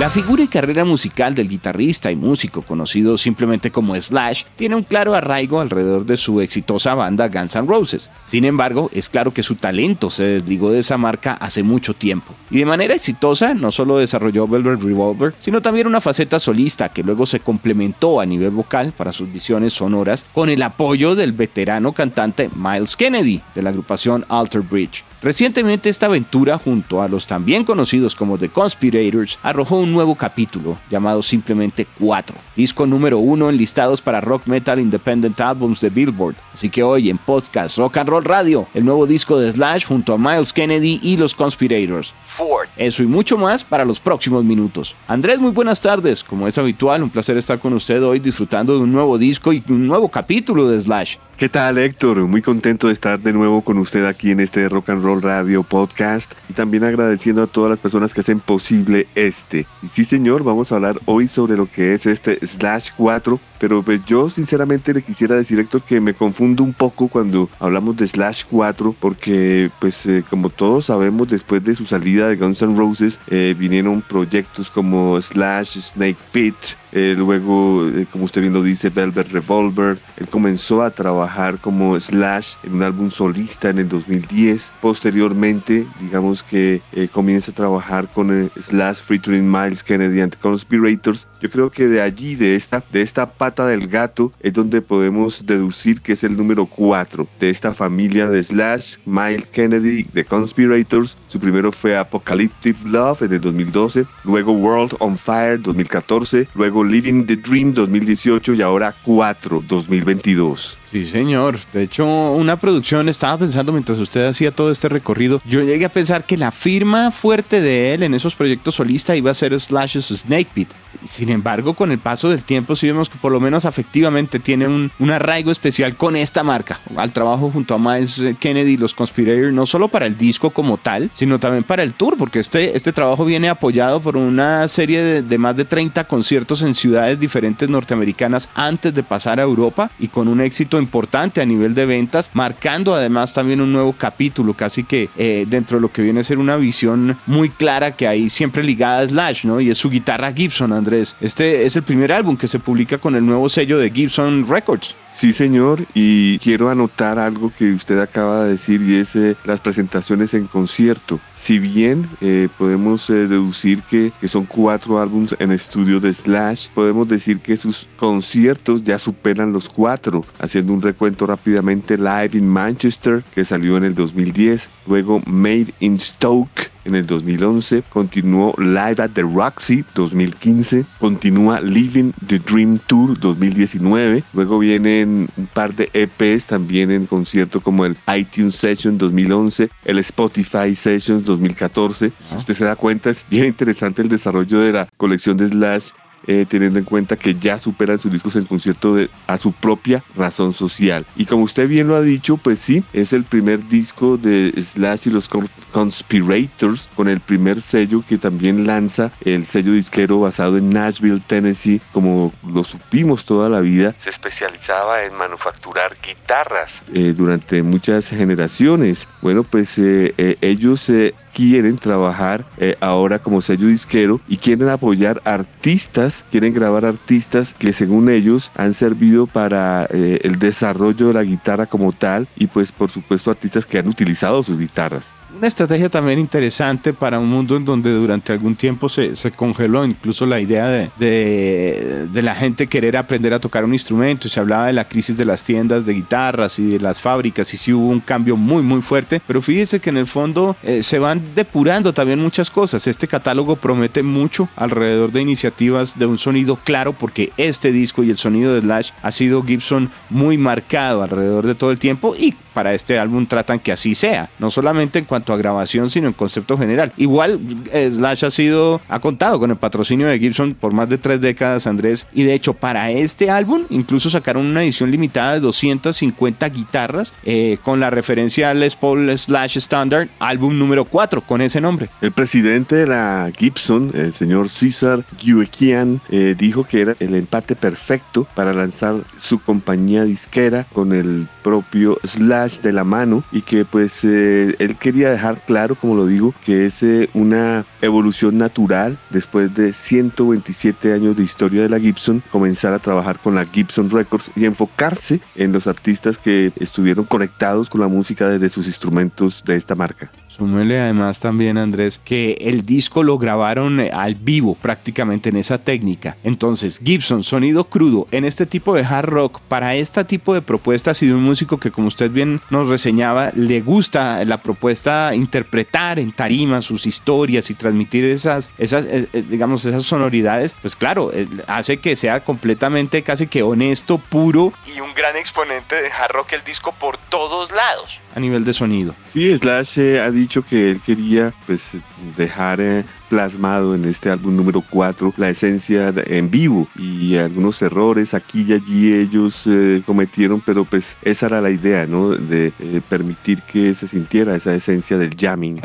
La figura y carrera musical del guitarrista y músico conocido simplemente como Slash tiene un claro arraigo alrededor de su exitosa banda Guns N' Roses. Sin embargo, es claro que su talento se desligó de esa marca hace mucho tiempo. Y de manera exitosa no solo desarrolló Velvet Revolver, sino también una faceta solista que luego se complementó a nivel vocal para sus visiones sonoras con el apoyo del veterano cantante Miles Kennedy de la agrupación Alter Bridge. Recientemente esta aventura junto a los también conocidos como The Conspirators arrojó un nuevo capítulo llamado simplemente 4, disco número 1 en listados para Rock Metal Independent Albums de Billboard. Así que hoy en podcast Rock and Roll Radio, el nuevo disco de Slash junto a Miles Kennedy y los Conspirators. Ford. Eso y mucho más para los próximos minutos. Andrés, muy buenas tardes. Como es habitual, un placer estar con usted hoy disfrutando de un nuevo disco y un nuevo capítulo de Slash. ¿Qué tal Héctor? Muy contento de estar de nuevo con usted aquí en este Rock and Roll Radio Podcast y también agradeciendo a todas las personas que hacen posible este. Y sí señor, vamos a hablar hoy sobre lo que es este Slash 4, pero pues yo sinceramente le quisiera decir Héctor que me confundo un poco cuando hablamos de Slash 4 porque pues eh, como todos sabemos después de su salida de Guns N' Roses eh, vinieron proyectos como Slash, Snake Pit, eh, luego, eh, como usted bien lo dice, Velvet Revolver. Él comenzó a trabajar como Slash en un álbum solista en el 2010. Posteriormente, digamos que eh, comienza a trabajar con Slash featuring Miles Kennedy and Conspirators. Yo creo que de allí, de esta, de esta pata del gato, es donde podemos deducir que es el número 4 de esta familia de Slash, Miles Kennedy, The Conspirators. Su primero fue Apocalyptic Love en el 2012, luego World on Fire 2014, luego Living the Dream 2018 y ahora 4 2022. Sí, señor. De hecho, una producción, estaba pensando mientras usted hacía todo este recorrido, yo llegué a pensar que la firma fuerte de él en esos proyectos solista iba a ser Slash's Snake Pit. Sin embargo, con el paso del tiempo sí vemos que por lo menos afectivamente tiene un, un arraigo especial con esta marca, al trabajo junto a Miles Kennedy y los Conspirators, no solo para el disco como tal, sino también para el tour, porque este, este trabajo viene apoyado por una serie de, de más de 30 conciertos en ciudades diferentes norteamericanas antes de pasar a Europa y con un éxito importante a nivel de ventas, marcando además también un nuevo capítulo, casi que eh, dentro de lo que viene a ser una visión muy clara que hay siempre ligada a Slash, ¿no? Y es su guitarra Gibson, Andrés. Este es el primer álbum que se publica con el nuevo sello de Gibson Records. Sí, señor, y quiero anotar algo que usted acaba de decir y es eh, las presentaciones en concierto. Si bien eh, podemos deducir que, que, son cuatro álbumes en estudio de Slash, podemos decir que sus conciertos ya superan los cuatro, haciendo un recuento rápidamente Live in Manchester, que salió en el 2010, luego Made in Stoke, en el 2011, continuó Live at the Roxy 2015, continúa Living the Dream Tour 2019, luego vienen un par de EPs también en concierto como el iTunes Session 2011, el Spotify Sessions 2014. Si usted se da cuenta, es bien interesante el desarrollo de la colección de Slash eh, teniendo en cuenta que ya superan sus discos en concierto a su propia razón social. Y como usted bien lo ha dicho, pues sí, es el primer disco de Slash y los Conspirators con el primer sello que también lanza el sello disquero basado en Nashville, Tennessee, como lo supimos toda la vida, se especializaba en manufacturar guitarras eh, durante muchas generaciones. Bueno, pues eh, eh, ellos quieren trabajar ahora como sello disquero y quieren apoyar artistas, quieren grabar artistas que según ellos han servido para el desarrollo de la guitarra como tal y pues por supuesto artistas que han utilizado sus guitarras. Una estrategia también interesante para un mundo en donde durante algún tiempo se, se congeló incluso la idea de, de, de, la gente querer aprender a tocar un instrumento. Se hablaba de la crisis de las tiendas de guitarras y de las fábricas y sí hubo un cambio muy muy fuerte. Pero fíjese que en el fondo eh, se van depurando también muchas cosas. Este catálogo promete mucho alrededor de iniciativas de un sonido claro porque este disco y el sonido de Slash ha sido Gibson muy marcado alrededor de todo el tiempo y para este álbum tratan que así sea, no solamente en cuanto a grabación, sino en concepto general. Igual eh, Slash ha sido, ha contado con el patrocinio de Gibson por más de tres décadas, Andrés, y de hecho para este álbum incluso sacaron una edición limitada de 250 guitarras eh, con la referencia al Les Paul Slash Standard, álbum número 4, con ese nombre. El presidente de la Gibson, el señor César Guequian, eh, dijo que era el empate perfecto para lanzar su compañía disquera con el propio Slash de la mano y que pues eh, él quería dejar claro, como lo digo, que es eh, una evolución natural después de 127 años de historia de la Gibson, comenzar a trabajar con la Gibson Records y enfocarse en los artistas que estuvieron conectados con la música desde sus instrumentos de esta marca. Súmele además también, Andrés, que el disco lo grabaron eh, al vivo prácticamente en esa técnica. Entonces, Gibson, sonido crudo, en este tipo de hard rock, para este tipo de propuestas y de un músico que, como usted bien nos reseñaba, le gusta la propuesta interpretar en tarima sus historias y transmitir esas, esas eh, eh, digamos, esas sonoridades, pues claro, hace que sea completamente casi que honesto, puro y un gran exponente de hard rock el disco por todos lados a nivel de sonido. Sí, Slash ha dicho que él quería pues dejar eh, plasmado en este álbum número 4 la esencia en vivo y algunos errores aquí y allí ellos eh, cometieron, pero pues esa era la idea, ¿no? De eh, permitir que se sintiera esa esencia del jamming.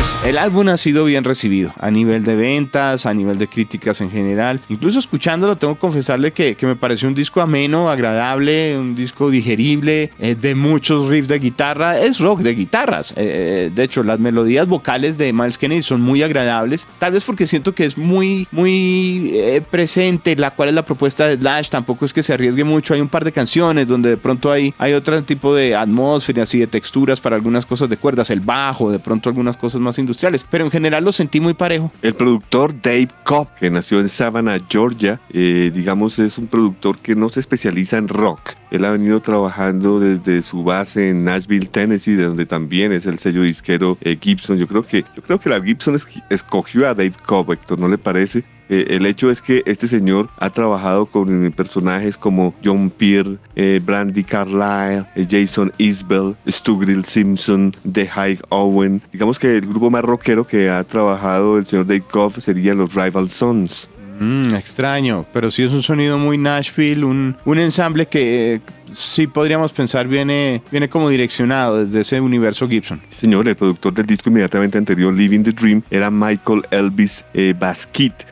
Pues el álbum ha sido bien recibido a nivel de ventas, a nivel de críticas en general. Incluso escuchándolo, tengo que confesarle que, me pareció un disco ameno, agradable, un disco digerible, eh, de muchos riffs de guitarra. Es rock de guitarras. Eh, eh, de hecho, las melodías vocales de Miles Kennedy son muy agradables. Tal vez porque siento que es muy, muy presente la cual es la propuesta de Slash. Tampoco es que se arriesgue mucho. Hay un par de canciones donde de pronto hay, hay otro tipo de atmósfera, así de texturas para algunas cosas de cuerdas, el bajo, de pronto algunas cosas más industriales, pero en general lo sentí muy parejo. El productor Dave Cobb, que nació en Savannah, Georgia, eh, digamos es un productor que no se especializa en rock. Él ha venido trabajando desde su base en Nashville, Tennessee, de donde también es el sello disquero eh, Gibson. Yo creo que yo creo que la Gibson escogió a Dave Cobb, Héctor, ¿no le parece? Eh, el hecho es que este señor ha trabajado con personajes como John Peer, eh, Brandy Carlyle, eh, Jason Isbell, Stu Grill Simpson, The High Owen. Digamos que el grupo más rockero que ha trabajado el señor Dave Cobb serían los Rival Sons. Mm, extraño, pero sí es un sonido muy Nashville, un, un ensamble que sí podríamos pensar viene, viene como direccionado desde ese universo Gibson. Señor, el productor del disco inmediatamente anterior, Living the Dream, era Michael Elvis eh,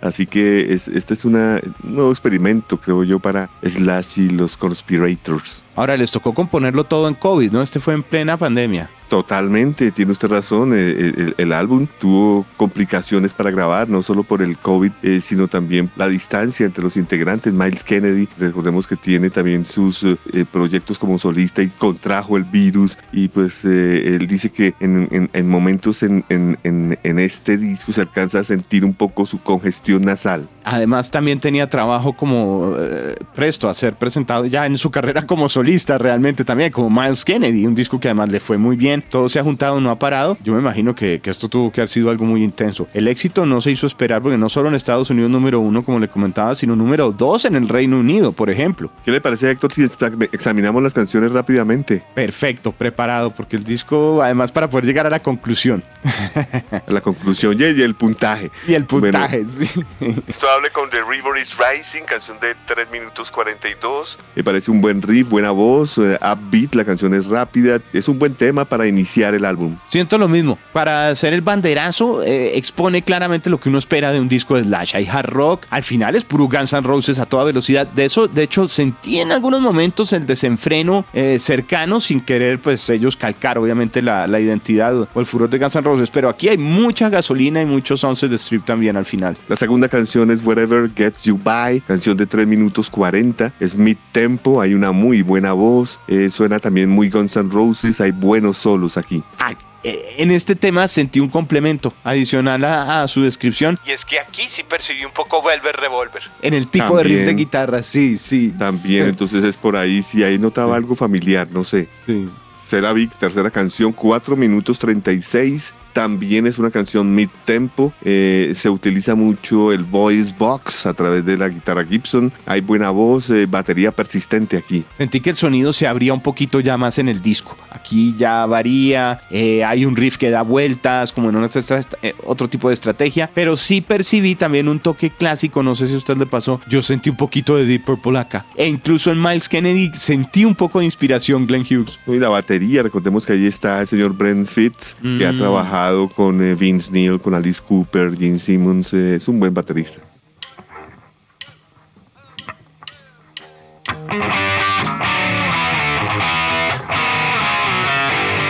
así que este es un nuevo experimento, creo yo, para Slash y los Conspirators. Ahora les tocó componerlo todo en COVID, ¿no? Este fue en plena pandemia. Totalmente, tiene usted razón. Eh, el, álbum tuvo complicaciones para grabar, no solo por el COVID, eh, sino también la distancia entre los integrantes. Miles Kennedy, recordemos que tiene también sus eh, proyectos como solista y contrajo el virus. Y pues él dice que en, momentos en, en, este disco se alcanza a sentir un poco su congestión nasal. Además, también tenía trabajo como presto a ser presentado ya en su carrera como solista, realmente también, como Miles Kennedy, un disco que además le fue muy bien todo se ha juntado, no ha parado. Yo me imagino que, que, esto tuvo que haber sido algo muy intenso. El éxito no se hizo esperar porque no solo en Estados Unidos número uno, como le comentaba, sino número dos en el Reino Unido, por ejemplo. ¿Qué le parece, Héctor, si examinamos las canciones rápidamente? Perfecto, preparado, porque el disco, además, para poder llegar a la conclusión. la conclusión y el puntaje. Y el puntaje, sí. Esto hable con The River is Rising, canción de 3 minutos 42. Me parece un buen riff, buena voz, eh, upbeat, la canción es rápida, es un buen tema para iniciar el álbum. Siento lo mismo. Para hacer el banderazo, eh, expone claramente lo que uno espera de un disco de Slash. Hay hard rock, al final es puro Guns N' Roses a toda velocidad. De eso, de hecho, sentí en algunos momentos el desenfreno eh, cercano, sin querer, pues ellos calcar, obviamente, la, la, identidad o el furor de Guns N' Roses. Pero aquí hay mucha gasolina y muchos once de strip también al final. La segunda canción es Whatever Gets You By, canción de 3 minutos 40. Es mid tempo, hay una muy buena voz. Eh, suena también muy Guns N' Roses, hay buenos solos aquí. Eh, en este tema sentí un complemento adicional a, su descripción. Y es que aquí sí percibí un poco Velvet Revolver. En el tipo de riff de guitarra, sí, sí. También, entonces es por ahí, si ahí notaba algo familiar, no sé. Sí. Vic, tercera canción, 4 minutos 36. También es una canción mid-tempo. Eh, se utiliza mucho el voice box a través de la guitarra Gibson. Hay buena voz, eh, batería persistente aquí. Sentí que el sonido se abría un poquito ya más en el disco. Aquí ya varía, eh, hay un riff que da vueltas, como en otro, otro tipo de estrategia, pero sí percibí también un toque clásico, no sé si a usted le pasó, yo sentí un poquito de Deep Purple acá. E incluso en Miles Kennedy sentí un poco de inspiración Glenn Hughes. Y la batería, recordemos que ahí está el señor Brent Fitz, que ha mm. Con Vince Neil, con Alice Cooper, Gene Simmons, es un buen baterista.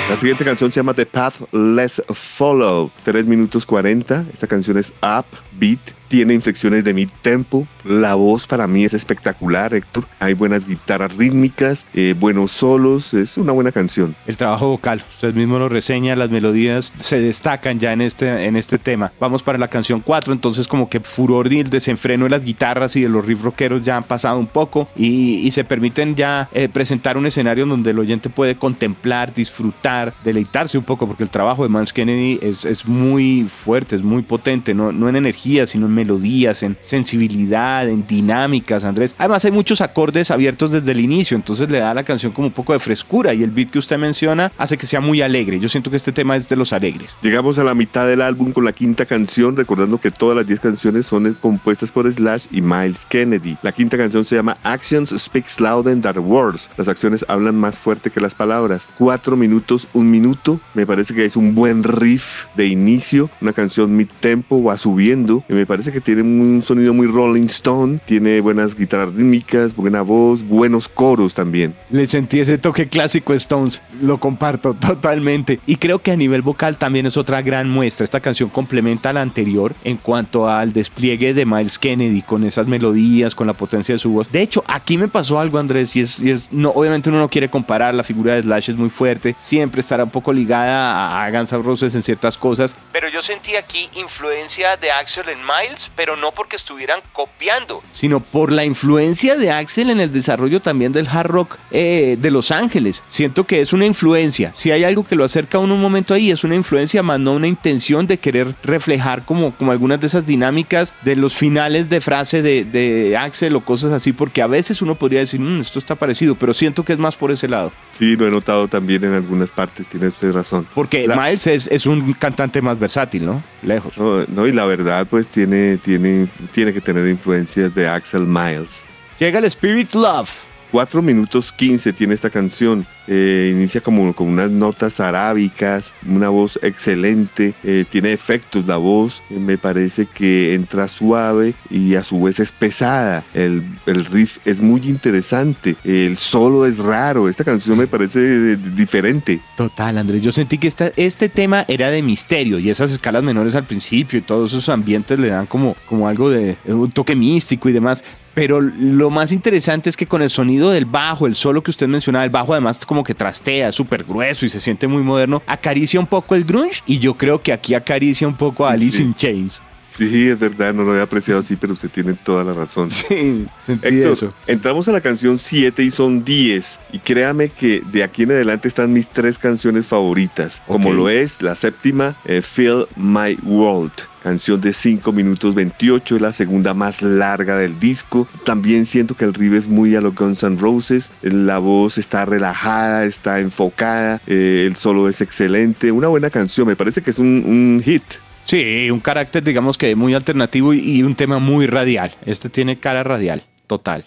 La siguiente canción se llama The Path Less Follow, 3 minutos 40. Esta canción es up, beat, tiene inflexiones de mid tempo. La voz para mí es espectacular, Héctor. Hay buenas guitarras rítmicas, eh, buenos solos. Es una buena canción. El trabajo vocal, usted mismo lo reseña, las melodías se destacan ya en este, en este tema. Vamos para la canción 4, entonces como que furor y el desenfreno de las guitarras y de los riff rockeros ya han pasado un poco y, se permiten ya eh, presentar un escenario donde el oyente puede contemplar, disfrutar, deleitarse un poco, porque el trabajo de Miles Kennedy es, es muy fuerte, es muy potente, no, no en energía, sino en melodías, en sensibilidad, en dinámicas, Andrés. Además hay muchos acordes abiertos desde el inicio, entonces le da a la canción como un poco de frescura y el beat que usted menciona hace que sea muy alegre. Yo siento que este tema es de los alegres. Llegamos a la mitad del álbum con la quinta canción, recordando que todas las 10 canciones son compuestas por Slash y Miles Kennedy. La quinta canción se llama Actions Speaks Louder Than Words. Las acciones hablan más fuerte que las palabras. Cuatro minutos, un minuto. Me parece que es un buen riff de inicio, una canción mid tempo va subiendo. Y me parece que tiene un sonido muy Rolling Stone, tiene buenas guitarras rítmicas, buena voz, buenos coros también. Le sentí ese toque clásico Stones, lo comparto totalmente. Y creo que a nivel vocal también es otra gran muestra. Esta canción complementa a la anterior en cuanto al despliegue de Miles Kennedy con esas melodías, con la potencia de su voz. De hecho, aquí me pasó algo, Andrés, y es, es no, obviamente uno no quiere comparar, la figura de Slash es muy fuerte, siempre estará un poco ligada a, Guns N' Roses en ciertas cosas, pero yo sentí aquí influencia de Axel en Miles pero no porque estuvieran copiando, sino por la influencia de Axel en el desarrollo también del hard rock eh, de Los Ángeles. Siento que es una influencia. Si hay algo que lo acerca a uno un momento ahí, es una influencia, más no una intención de querer reflejar como, como algunas de esas dinámicas de los finales de frase de, de Axel o cosas así, porque a veces uno podría decir, mm, esto está parecido, pero siento que es más por ese lado. Sí, lo he notado también en algunas partes, tiene usted razón. Porque Miles es, es, un cantante más versátil, ¿no? Lejos. no, y la verdad, pues tiene tiene, tiene, que tener influencias de Axel Miles. Llega el Spirit Love. 4 minutos 15 tiene esta canción. Eh, inicia como con unas notas arábicas, una voz excelente, eh, tiene efectos la voz, eh, me parece que entra suave y a su vez es pesada. El, el, riff es muy interesante, el solo es raro, esta canción me parece diferente. Total, Andrés, yo sentí que esta, este tema era de misterio y esas escalas menores al principio y todos esos ambientes le dan como, como algo de un toque místico y demás. Pero lo más interesante es que con el sonido del bajo, el solo que usted mencionaba, el bajo además como que trastea, súper grueso y se siente muy moderno, acaricia un poco el grunge y yo creo que aquí acaricia un poco a Alice in Chains. Sí, es verdad, no lo había apreciado así, pero usted tiene toda la razón. Sí, sentí eso. Entramos a la canción 7 y son 10. Y créame que de aquí en adelante están mis tres canciones favoritas, como lo es la séptima, eh, Feel My World canción de 5 minutos 28, es la segunda más larga del disco. También siento que el riff es muy a los Guns N' Roses, la voz está relajada, está enfocada, eh, el solo es excelente, una buena canción, me parece que es un, hit. Sí, un carácter digamos que muy alternativo y, y un tema muy radial. Este tiene cara radial, total.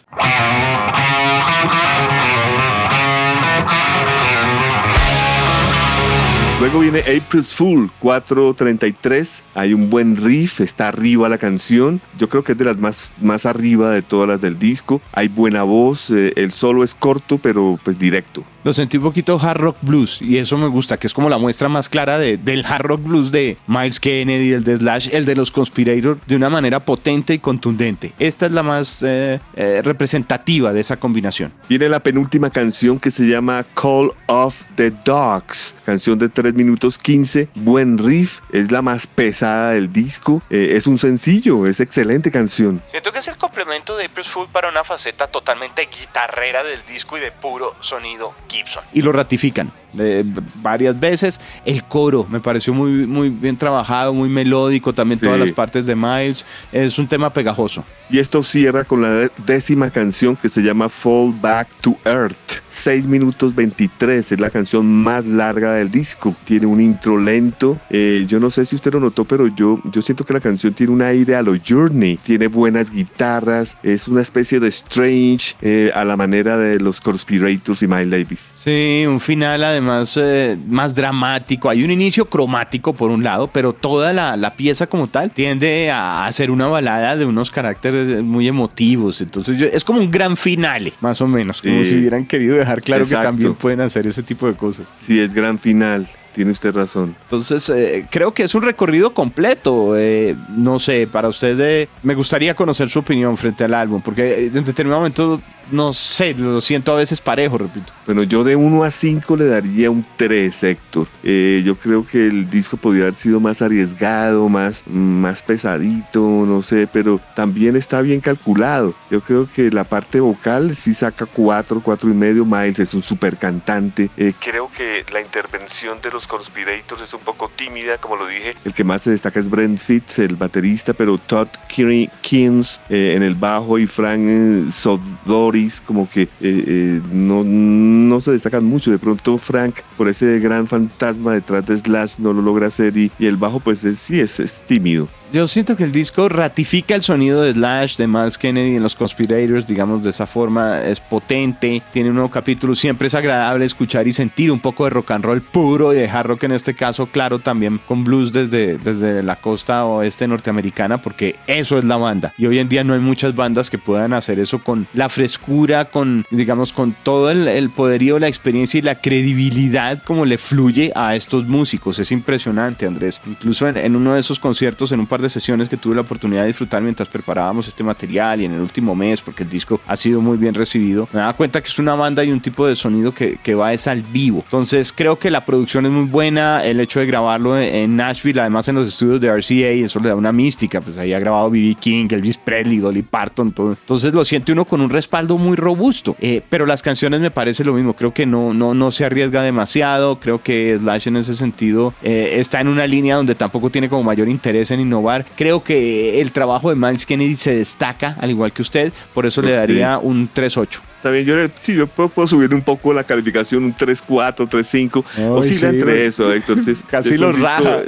Luego viene April's Fool, 4.33. Hay un buen riff, está arriba la canción. Yo creo que es de las más, más arriba de todas las del disco. Hay buena voz, eh, el solo es corto, pero pues directo lo sentí un poquito hard rock blues y eso me gusta, que es como la muestra más clara de, del hard rock blues de Miles Kennedy, el de Slash, el de los Conspirator, de una manera potente y contundente. Esta es la más eh, eh, representativa de esa combinación. Viene la penúltima canción que se llama Call of the Dogs, canción de 3 minutos 15, buen riff, es la más pesada del disco, eh, es un sencillo, es excelente canción. Siento que es el complemento de April's Fool para una faceta totalmente guitarrera del disco y de puro sonido Gibson. Y lo ratifican. eh, varias veces. El coro me pareció muy, muy bien trabajado, muy melódico, también todas las partes de Miles. Es un tema pegajoso. Y esto cierra con la décima canción que se llama Fall Back to Earth. 6 minutos 23, es la canción más larga del disco. Tiene un intro lento. Eh, yo no sé si usted lo notó, pero yo, yo siento que la canción tiene un aire a lo Journey. Tiene buenas guitarras, es una especie de Strange eh, a la manera de los Conspirators y Miles Davis. Sí, un final además eh, más dramático. Hay un inicio cromático por un lado, pero toda la, la pieza como tal tiende a ser una balada de unos caracteres muy emotivos. Entonces es como un gran finale, más o menos, como si hubieran querido dejar claro que también pueden hacer ese tipo de cosas. Sí, es gran final. Tiene usted razón. Entonces, eh, creo que es un recorrido completo. Eh, no sé, para usted eh, me gustaría conocer su opinión frente al álbum, porque en determinado momento no sé, lo siento a veces parejo, repito. Bueno, yo de 1 a 5 le daría un 3, Héctor. Eh, yo creo que el disco podría haber sido más arriesgado, más, más pesadito, no sé, pero también está bien calculado. Yo creo que la parte vocal sí saca 4, 4 y medio. Miles es un super cantante. Eh, creo que la intervención de los Conspirators es un poco tímida, como lo dije. El que más se destaca es Brent Fitz, el baterista, pero Todd Kings eh, en el bajo y Frank Como que eh, eh, no, no se destacan mucho. De pronto Frank, por ese gran fantasma detrás de Slash, no lo logra hacer y, el bajo pues sí es, es tímido. Yo siento que el disco ratifica el sonido de Slash, de Miles Kennedy en los Conspirators, digamos de esa forma, es potente, tiene un nuevo capítulo, siempre es agradable escuchar y sentir un poco de rock and roll puro y de hard rock en este caso, claro, también con blues desde, desde la costa oeste norteamericana, porque eso es la banda. Y hoy en día no hay muchas bandas que puedan hacer eso con la frescura, con, digamos, con todo el, poderío, la experiencia y la credibilidad como le fluye a estos músicos. Es impresionante, Andrés. Incluso en, uno de esos conciertos, en un par de sesiones que tuve la oportunidad de disfrutar mientras preparábamos este material y en el último mes, porque el disco ha sido muy bien recibido, me daba cuenta que es una banda y un tipo de sonido que, que va es al vivo. Entonces creo que la producción es muy buena, el hecho de grabarlo en Nashville, además en los estudios de RCA, eso le da una mística, pues ahí ha grabado B.B. King, Elvis Presley, Dolly Parton, todo. Entonces lo siente uno con un respaldo muy robusto, eh, pero las canciones me parece lo mismo, creo que no, no, no se arriesga demasiado, creo que Slash en ese sentido eh, está en una línea donde tampoco tiene como mayor interés en innovar Creo que el trabajo de Miles Kennedy se destaca, al igual que usted, por eso le daría un 3-8. Está bien, yo, sí, yo puedo, subir un poco la calificación, un 3-4, 3-5, o sí, entre eso, Héctor. Casi lo raja.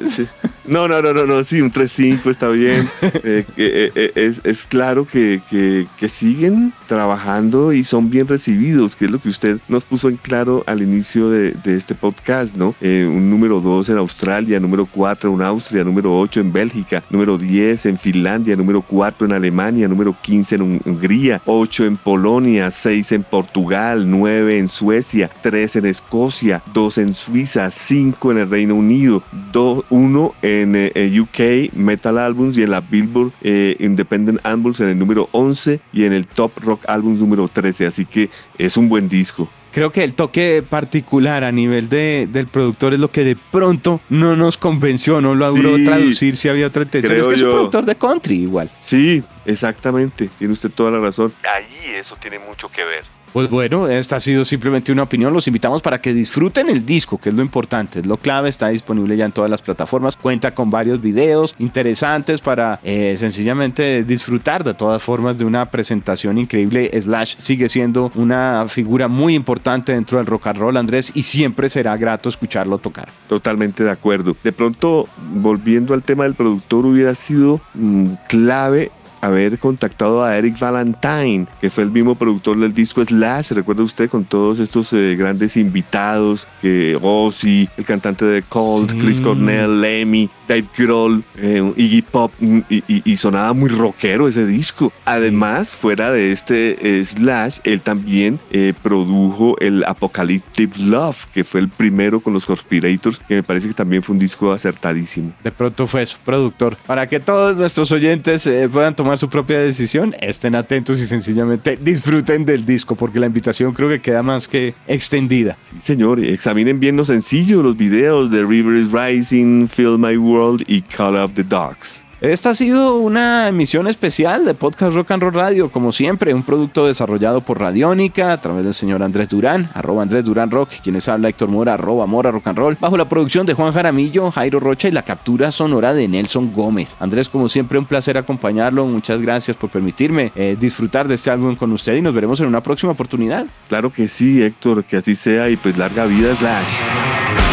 No, no, no, no, no, sí, un 3-5 está bien. Eh, eh, eh, es, es, claro que, que, que, siguen trabajando y son bien recibidos, que es lo que usted nos puso en claro al inicio de, de este podcast, ¿no? un número 2 en Australia, número 4 en Austria, número 8 en Bélgica, número 10 en Finlandia, número 4 en Alemania, número 15 en Hungría, 8 en Polonia, 6 en Portugal, 9 en Suecia, 3 en Escocia, 2 en Suiza, 5 en el Reino Unido, 1 en en eh, UK Metal Albums y en la Billboard eh, Independent Albums en el número 11 y en el Top Rock Albums número 13. Así que es un buen disco. Creo que el toque particular a nivel de, del productor es lo que de pronto no nos convenció, no logró traducir si había otra intención. Es que es un productor de country igual. Sí, exactamente. Tiene usted toda la razón. Ahí eso tiene mucho que ver. Pues bueno, esta ha sido simplemente una opinión. Los invitamos para que disfruten el disco, que es lo importante, es lo clave. Está disponible ya en todas las plataformas. Cuenta con varios videos interesantes para eh, sencillamente disfrutar de todas formas de una presentación increíble. Slash sigue siendo una figura muy importante dentro del rock and roll, Andrés, y siempre será grato escucharlo tocar. Totalmente de acuerdo. De pronto, volviendo al tema del productor, hubiera sido mm, clave haber contactado a Eric Valentine, que fue el mismo productor del disco Slash, recuerda usted, con todos estos eh, grandes invitados, que Ozzy, el cantante de Cold, Chris Cornell, Lemmy, Dave Grohl, eh, Iggy Pop, mm, y, sonaba muy rockero ese disco. Además, fuera de este eh, Slash, él también produjo el Apocalyptic Love, que fue el primero con los Conspirators, que me parece que también fue un disco acertadísimo. De pronto fue su productor. Para que todos nuestros oyentes puedan tomar su propia decisión, estén atentos y sencillamente disfruten del disco, porque la invitación creo que queda más que extendida. Sí, señor, examinen bien lo sencillo, los videos de River is Rising, Fill My World y Call of the Dogs. Esta ha sido una emisión especial de Podcast Rock and Roll Radio, como siempre, un producto desarrollado por Radiónica a través del señor Andrés Durán, arroba Andrés Durán Rock, quienes habla Héctor Mora, arroba Mora Rock and Roll, bajo la producción de Juan Jaramillo, Jairo Rocha y la captura sonora de Nelson Gómez. Andrés, como siempre, un placer acompañarlo. Muchas gracias por permitirme eh, disfrutar de este álbum con usted y nos veremos en una próxima oportunidad. Claro que sí, Héctor, que así sea y pues larga vida Slash.